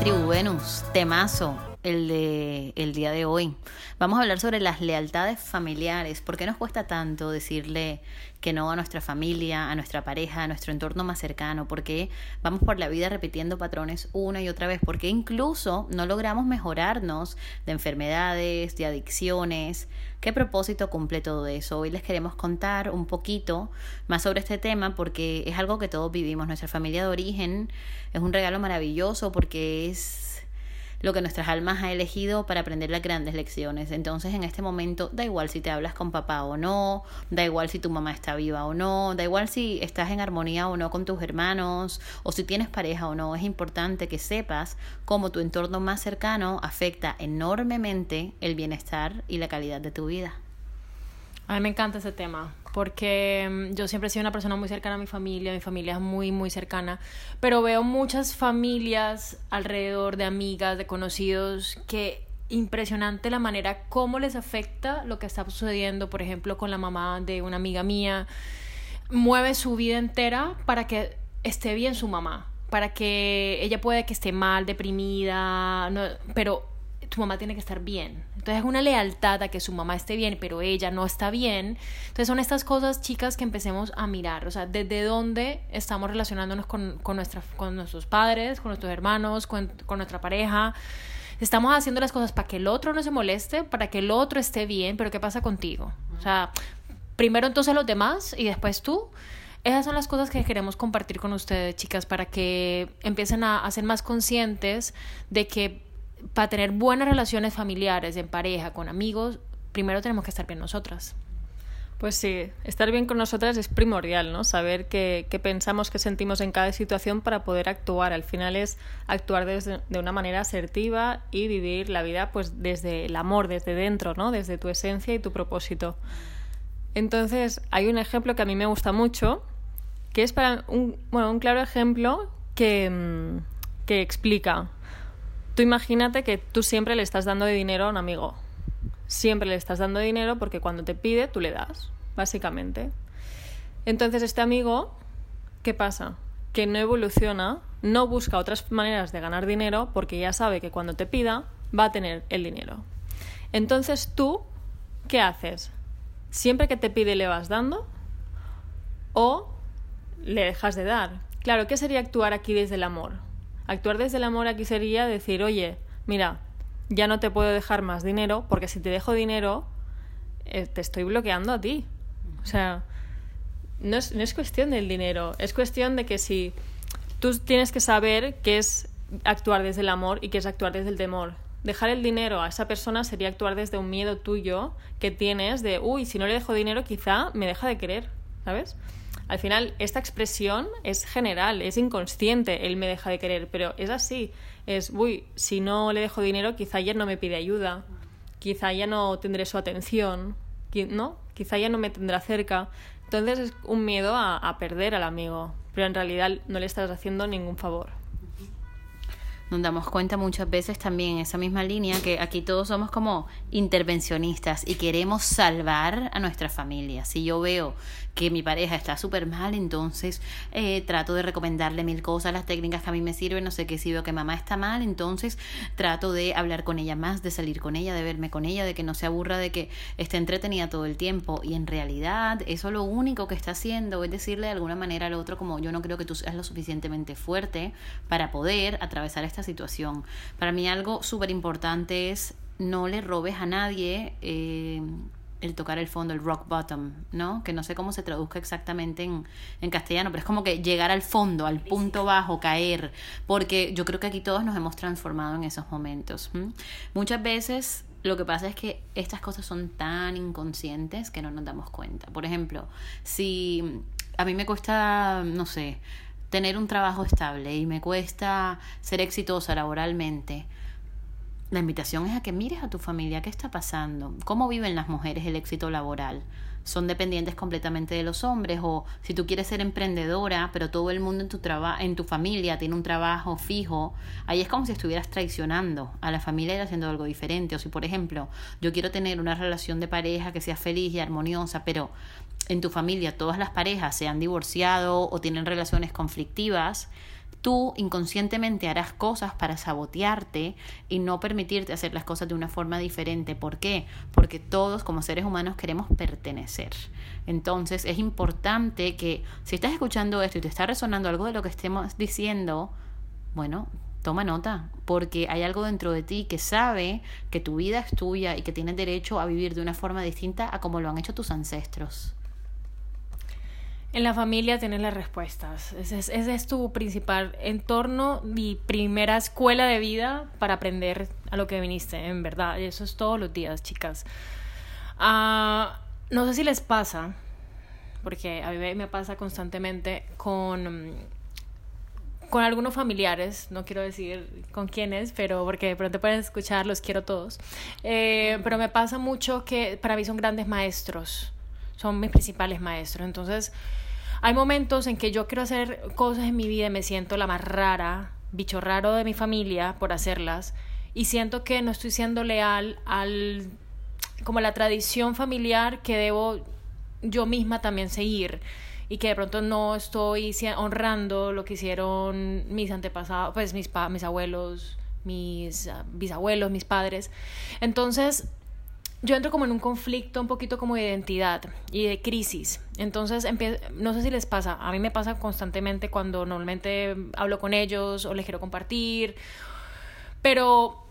Tribu Venus, temazo el de el día de hoy. Vamos a hablar sobre las lealtades familiares. ¿Por qué nos cuesta tanto decirle que no a nuestra familia, a nuestra pareja, a nuestro entorno más cercano? ¿Por qué vamos por la vida repitiendo patrones una y otra vez? ¿Por qué incluso no logramos mejorarnos de enfermedades, de adicciones? ¿Qué propósito cumple todo eso? Hoy les queremos contar un poquito más sobre este tema porque es algo que todos vivimos. Nuestra familia de origen es un regalo maravilloso porque es lo que nuestras almas ha elegido para aprender las grandes lecciones. Entonces, en este momento, da igual si te hablas con papá o no, da igual si tu mamá está viva o no, da igual si estás en armonía o no con tus hermanos, o si tienes pareja o no, es importante que sepas cómo tu entorno más cercano afecta enormemente el bienestar y la calidad de tu vida. A mí me encanta ese tema, porque mm, yo siempre he sido una persona muy cercana a mi familia, mi familia es muy, muy cercana, pero veo muchas familias alrededor de amigas, de conocidos, que impresionante la manera cómo les afecta lo que está sucediendo, por ejemplo, con la mamá de una amiga mía, mueve su vida entera para que esté bien su mamá, para que ella pueda que esté mal, deprimida, no, pero tu mamá tiene que estar bien. Entonces es una lealtad a que su mamá esté bien, pero ella no está bien. Entonces son estas cosas, chicas, que empecemos a mirar. O sea, desde dónde estamos relacionándonos con, con, nuestra, con nuestros padres, con nuestros hermanos, con, con nuestra pareja. Estamos haciendo las cosas para que el otro no se moleste, para que el otro esté bien, pero ¿qué pasa contigo? O sea, primero entonces los demás y después tú. Esas son las cosas que queremos compartir con ustedes, chicas, para que empiecen a, a ser más conscientes de que para tener buenas relaciones familiares, en pareja, con amigos, primero tenemos que estar bien nosotras. Pues sí, estar bien con nosotras es primordial, ¿no? Saber qué, qué pensamos, qué sentimos en cada situación para poder actuar. Al final es actuar desde, de una manera asertiva y vivir la vida pues desde el amor, desde dentro, ¿no? Desde tu esencia y tu propósito. Entonces, hay un ejemplo que a mí me gusta mucho, que es para un, bueno, un claro ejemplo que, que explica Tú imagínate que tú siempre le estás dando dinero a un amigo. Siempre le estás dando dinero porque cuando te pide, tú le das, básicamente. Entonces este amigo, ¿qué pasa? Que no evoluciona, no busca otras maneras de ganar dinero porque ya sabe que cuando te pida, va a tener el dinero. Entonces tú, ¿qué haces? Siempre que te pide le vas dando o le dejas de dar. Claro, ¿qué sería actuar aquí desde el amor? Actuar desde el amor aquí sería decir, oye, mira, ya no te puedo dejar más dinero porque si te dejo dinero, eh, te estoy bloqueando a ti. O sea, no es, no es cuestión del dinero, es cuestión de que si tú tienes que saber qué es actuar desde el amor y qué es actuar desde el temor. Dejar el dinero a esa persona sería actuar desde un miedo tuyo que tienes de, uy, si no le dejo dinero quizá me deja de querer, ¿sabes? Al final, esta expresión es general, es inconsciente, él me deja de querer, pero es así. Es, uy, si no le dejo dinero, quizá ya no me pide ayuda, quizá ya no tendré su atención, ¿no? Quizá ya no me tendrá cerca. Entonces es un miedo a, a perder al amigo, pero en realidad no le estás haciendo ningún favor nos damos cuenta muchas veces también en esa misma línea que aquí todos somos como intervencionistas y queremos salvar a nuestra familia. Si yo veo que mi pareja está súper mal, entonces eh, trato de recomendarle mil cosas, las técnicas que a mí me sirven, no sé qué, si veo que mamá está mal, entonces trato de hablar con ella más, de salir con ella, de verme con ella, de que no se aburra, de que esté entretenida todo el tiempo. Y en realidad eso lo único que está haciendo es decirle de alguna manera al otro como yo no creo que tú seas lo suficientemente fuerte para poder atravesar esta situación. Para mí algo súper importante es no le robes a nadie. Eh, el tocar el fondo, el rock bottom, ¿no? Que no sé cómo se traduzca exactamente en, en, castellano, pero es como que llegar al fondo, al punto bajo, caer, porque yo creo que aquí todos nos hemos transformado en esos momentos. Muchas veces lo que pasa es que estas cosas son tan inconscientes que no nos damos cuenta. Por ejemplo, si a mí me cuesta, no sé, tener un trabajo estable y me cuesta ser exitosa laboralmente, la invitación es a que mires a tu familia, qué está pasando, cómo viven las mujeres el éxito laboral. Son dependientes completamente de los hombres o si tú quieres ser emprendedora, pero todo el mundo en tu en tu familia tiene un trabajo fijo, ahí es como si estuvieras traicionando a la familia y haciendo algo diferente. O si, por ejemplo, yo quiero tener una relación de pareja que sea feliz y armoniosa, pero en tu familia todas las parejas se han divorciado o tienen relaciones conflictivas, tú inconscientemente harás cosas para sabotearte y no permitirte hacer las cosas de una forma diferente. ¿Por qué? Porque todos como seres humanos queremos pertenecer. Entonces es importante que si estás escuchando esto y te está resonando algo de lo que estemos diciendo, bueno, toma nota, porque hay algo dentro de ti que sabe que tu vida es tuya y que tienes derecho a vivir de una forma distinta a como lo han hecho tus ancestros. En la familia tienes las respuestas. Ese es, tu principal entorno y primera escuela de vida para aprender a lo que viniste, en verdad. Eso es todos los días, chicas. Ah, no sé si les pasa, porque a mí me pasa constantemente con, con algunos familiares, no quiero decir con quiénes, pero porque de pronto pueden escuchar, los quiero todos. Eh, pero me pasa mucho que para mí son grandes maestros, son mis principales maestros. Entonces, hay momentos en que yo quiero hacer cosas en mi vida y me siento la más rara, bicho raro de mi familia por hacerlas y siento que no estoy siendo leal al como la tradición familiar que debo yo misma también seguir y que de pronto no estoy honrando lo que hicieron mis antepasados, pues mis, mis abuelos, mis ah, bisabuelos, mis padres. Entonces, yo entro como en un conflicto un poquito como de identidad y de crisis. Entonces, no sé si les pasa, a mí me pasa constantemente cuando normalmente hablo con ellos o les quiero compartir, pero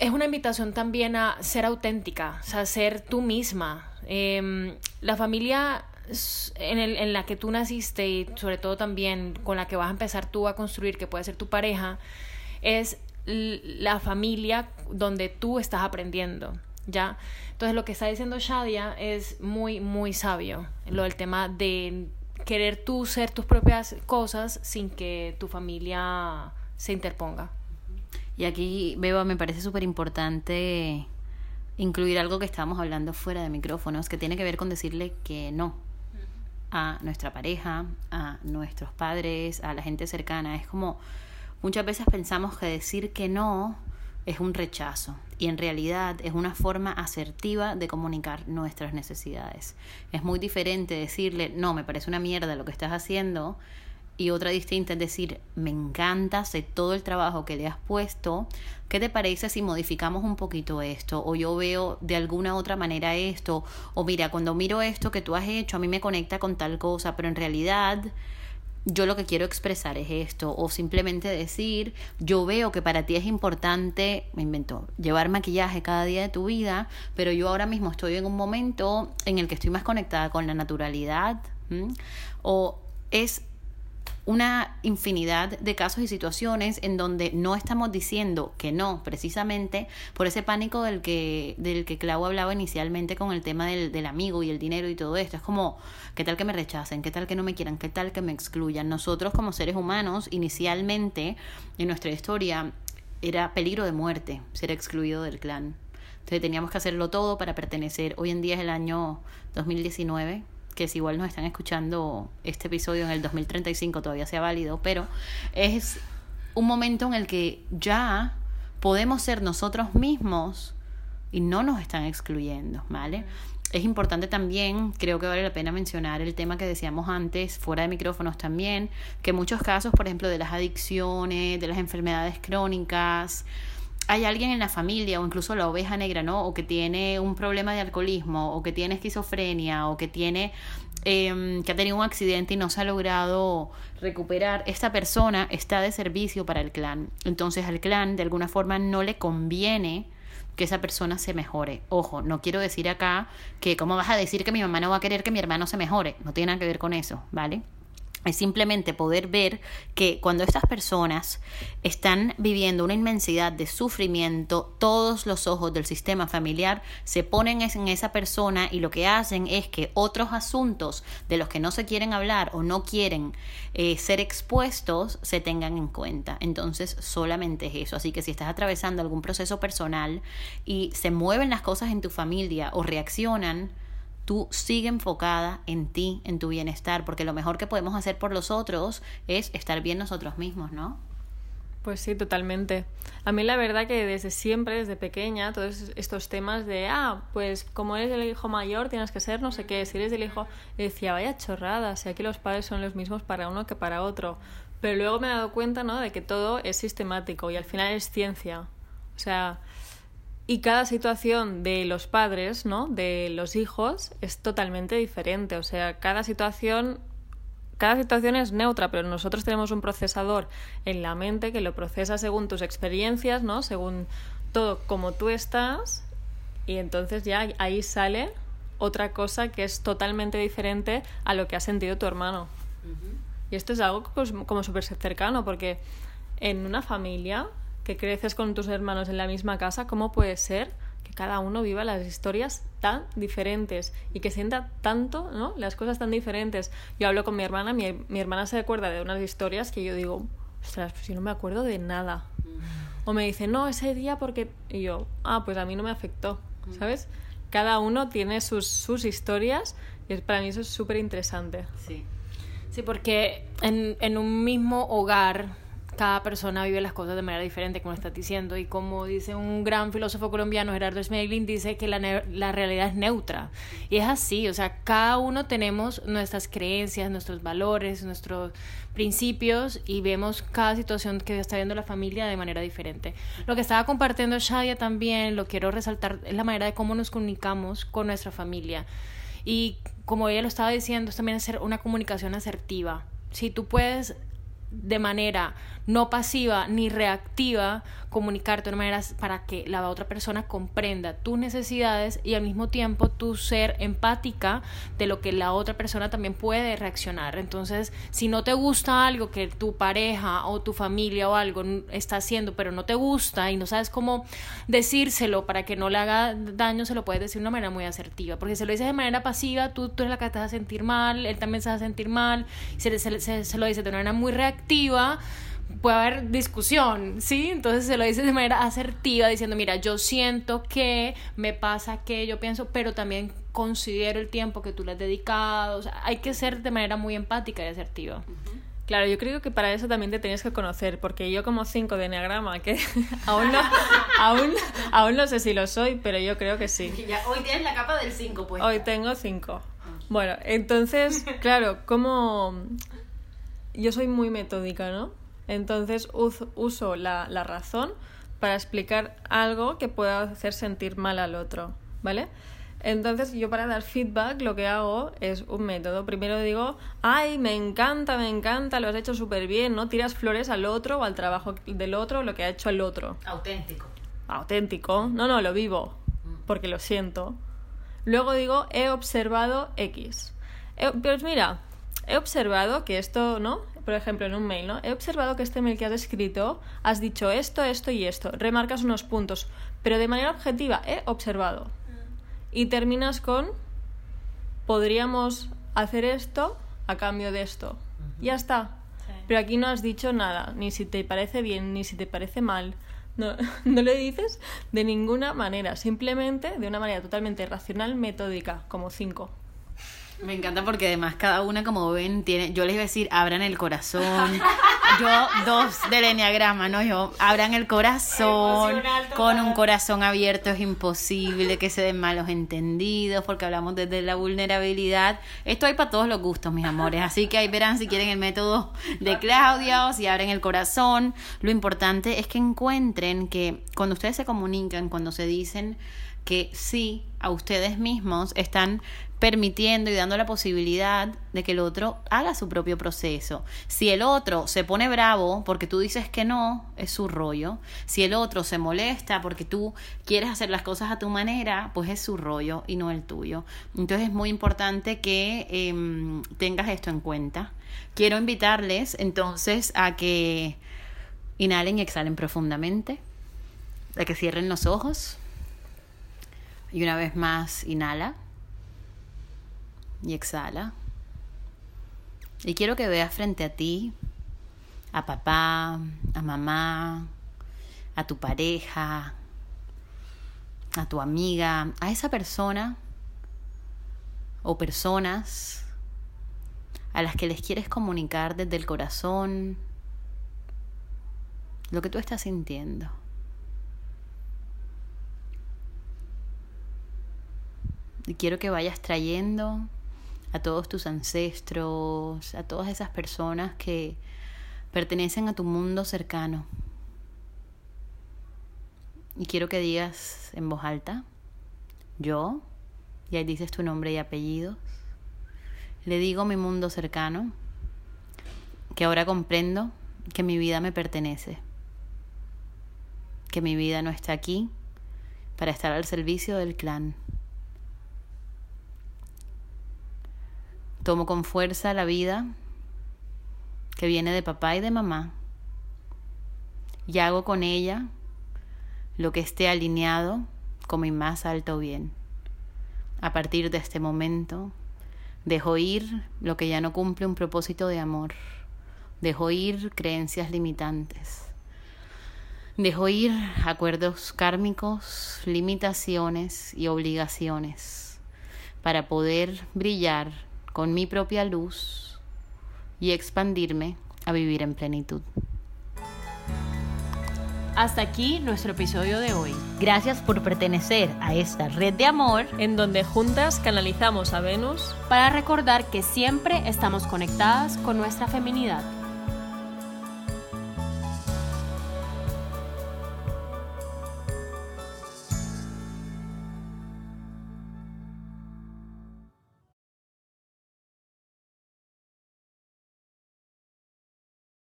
es una invitación también a ser auténtica, o sea, ser tú misma. Em, la familia en, en la que tú naciste y sobre todo también con la que vas a empezar tú a construir, que puede ser tu pareja, es la familia donde tú estás aprendiendo. ¿Ya? Entonces lo que está diciendo Shadia es muy, muy sabio, lo del tema de querer tú ser tus propias cosas sin que tu familia se interponga. Y aquí, Beba, me parece súper importante incluir algo que estábamos hablando fuera de micrófonos, que tiene que ver con decirle que no a nuestra pareja, a nuestros padres, a la gente cercana. Es como muchas veces pensamos que decir que no es un rechazo y en realidad es una forma asertiva de comunicar nuestras necesidades. Es muy diferente decirle, no, me parece una mierda lo que estás haciendo y otra distinta es decir, me encanta, sé todo el trabajo que le has puesto, ¿qué te parece si modificamos un poquito esto? O yo veo de alguna otra manera esto, o mira, cuando miro esto que tú has hecho, a mí me conecta con tal cosa, pero en realidad yo lo que quiero expresar es esto, o simplemente decir, yo veo que para ti es importante, me invento, llevar maquillaje cada día de tu vida, pero yo ahora mismo estoy en un momento en el que estoy más conectada con la naturalidad, o es una infinidad de casos y situaciones en donde no estamos diciendo que no, precisamente por ese pánico del que, del que Clau hablaba inicialmente con el tema del, del amigo y el dinero y todo esto. Es como, ¿qué tal que me rechacen? ¿Qué tal que no me quieran? ¿Qué tal que me excluyan? Nosotros como seres humanos, inicialmente en nuestra historia, era peligro de muerte ser excluido del clan. Entonces teníamos que hacerlo todo para pertenecer. Hoy en día es el año 2019 que si igual nos están escuchando este episodio en el 2035 todavía sea válido, pero es un momento en el que ya podemos ser nosotros mismos y no nos están excluyendo, ¿vale? Es importante también, creo que vale la pena mencionar el tema que decíamos antes, fuera de micrófonos también, que muchos casos, por ejemplo, de las adicciones, de las enfermedades crónicas, hay alguien en la familia o incluso la oveja negra, ¿no? O que tiene un problema de alcoholismo o que tiene esquizofrenia o que tiene em, que ha tenido un accidente y no se ha logrado recuperar, esta persona está de servicio para el clan. Entonces al clan de alguna forma no le conviene que esa persona se mejore. Ojo, no quiero decir acá que cómo vas a decir que mi mamá no va a querer que mi hermano se mejore. No tiene nada que ver con eso, ¿vale? Es simplemente poder ver que cuando estas personas están viviendo una inmensidad de sufrimiento, todos los ojos del sistema familiar se ponen en esa persona y lo que hacen es que otros asuntos de los que no se quieren hablar o no quieren eh, ser expuestos se tengan en cuenta. Entonces solamente es eso. Así que si estás atravesando algún proceso personal y se mueven las cosas en tu familia o reaccionan, tú sigue enfocada en ti, en tu bienestar, porque lo mejor que podemos hacer por los otros es estar bien nosotros mismos, ¿no? Pues sí, totalmente. A mí la verdad que desde siempre, desde pequeña, todos estos temas de, ah, pues como eres el hijo mayor tienes que ser no sé qué, si eres el hijo, decía, vaya chorrada, si aquí los padres son los mismos para uno que para otro. Pero luego me he dado cuenta, ¿no?, de que todo es sistemático y al final es ciencia. O sea, y cada situación de los padres, ¿no? De los hijos es totalmente diferente. O sea, cada situación cada situación es neutra, pero nosotros tenemos un procesador en la mente que lo procesa según tus experiencias, ¿no? Según todo como tú estás y entonces ya ahí sale otra cosa que es totalmente diferente a lo que ha sentido tu hermano. Y esto es algo pues, como súper cercano porque en una familia que creces con tus hermanos en la misma casa, ¿cómo puede ser que cada uno viva las historias tan diferentes y que sienta tanto, ¿no? Las cosas tan diferentes. Yo hablo con mi hermana, mi, mi hermana se acuerda de unas historias que yo digo, ostras, pues yo no me acuerdo de nada. O me dice, no, ese día porque... Y yo, ah, pues a mí no me afectó, ¿sabes? Cada uno tiene sus, sus historias y para mí eso es súper interesante. Sí. Sí, porque en, en un mismo hogar cada persona vive las cosas de manera diferente, como estás diciendo. Y como dice un gran filósofo colombiano, Gerardo Smeglin, dice que la, la, realidad es neutra. Y es así, o sea, cada uno tenemos nuestras creencias, nuestros valores, nuestros principios y vemos cada situación que está viendo la familia de manera diferente. Lo que estaba compartiendo Shadia también, lo quiero resaltar, es la manera de cómo nos comunicamos con nuestra familia. Y como ella lo estaba diciendo, es también hacer una comunicación asertiva. Si tú puedes de manera no pasiva ni reactiva, comunicarte de una manera para que la otra persona comprenda tus necesidades y al mismo tiempo tú ser empática de lo que la otra persona también puede reaccionar. Entonces, si no te gusta algo que tu pareja o tu familia o algo está haciendo, pero no te gusta y no sabes cómo decírselo para que no le haga daño, se lo puedes decir de una manera muy asertiva. Porque si lo dices de manera pasiva, tú, tú eres la que te vas a sentir mal, él también se va a sentir mal, se, se, se lo dices de una manera muy reactiva puede haber discusión, ¿sí? Entonces se lo dices de manera asertiva, diciendo, mira, yo siento que me pasa que yo pienso, pero también considero el tiempo que tú le has dedicado. O sea, hay que ser de manera muy empática y asertiva. Claro, yo creo que para eso también te tenías que conocer, porque yo como 5 de Enneagrama, que aún no, aún, aún no sé si lo soy, pero yo creo que sí. hoy tienes la capa del 5, pues. Hoy tengo 5. Bueno, entonces, claro, como yo soy muy metódica, ¿no? Entonces uso la, la razón para explicar algo que pueda hacer sentir mal al otro, ¿vale? Entonces yo para dar feedback lo que hago es un método. Primero digo, ay, me encanta, me encanta, lo has hecho súper bien, ¿no? Tiras flores al otro o al trabajo del otro, lo que ha hecho el otro. Auténtico. Auténtico. No, no, lo vivo, porque lo siento. Luego digo, he observado X. pues mira, he observado que esto, ¿no? por ejemplo, en un mail, ¿no? He observado que este mail que has escrito has dicho esto, esto y esto. Remarcas unos puntos, pero de manera objetiva, he observado. Y terminas con, podríamos hacer esto a cambio de esto. Ya está. Pero aquí no has dicho nada, ni si te parece bien, ni si te parece mal. No, no le dices de ninguna manera, simplemente de una manera totalmente racional, metódica, como cinco. Me encanta porque además cada una, como ven, tiene. Yo les iba a decir, abran el corazón. Yo, dos del enneagrama, ¿no? Yo, abran el corazón. Con un corazón abierto es imposible que se den malos entendidos, porque hablamos desde la vulnerabilidad. Esto hay para todos los gustos, mis amores. Así que ahí verán si quieren el método de Claudia o si abren el corazón. Lo importante es que encuentren que cuando ustedes se comunican, cuando se dicen que sí, a ustedes mismos están permitiendo y dando la posibilidad de que el otro haga su propio proceso. Si el otro se pone bravo porque tú dices que no, es su rollo. Si el otro se molesta porque tú quieres hacer las cosas a tu manera, pues es su rollo y no el tuyo. Entonces es muy importante que em, tengas esto en cuenta. Quiero invitarles entonces a que inhalen y exhalen profundamente, a que cierren los ojos. Y una vez más, inhala y exhala. Y quiero que veas frente a ti a papá, a mamá, a tu pareja, a tu amiga, a esa persona o personas a las que les quieres comunicar desde el corazón lo que tú estás sintiendo. Y quiero que vayas trayendo a todos tus ancestros, a todas esas personas que pertenecen a tu mundo cercano. Y quiero que digas en voz alta, yo, y ahí dices tu nombre y apellidos, le digo a mi mundo cercano que ahora comprendo que mi vida me pertenece, que mi vida no está aquí para estar al servicio del clan Tomo con fuerza la vida que viene de papá y de mamá y hago con ella lo que esté alineado con mi más alto bien. A partir de este momento, dejo ir lo que ya no cumple un propósito de amor. Dejo ir creencias limitantes. Dejo ir acuerdos kármicos, limitaciones y obligaciones para poder brillar con mi propia luz y expandirme a vivir en plenitud. Hasta aquí nuestro episodio de hoy. Gracias por pertenecer a esta red de amor en donde juntas canalizamos a Venus para recordar que siempre estamos conectadas con nuestra feminidad.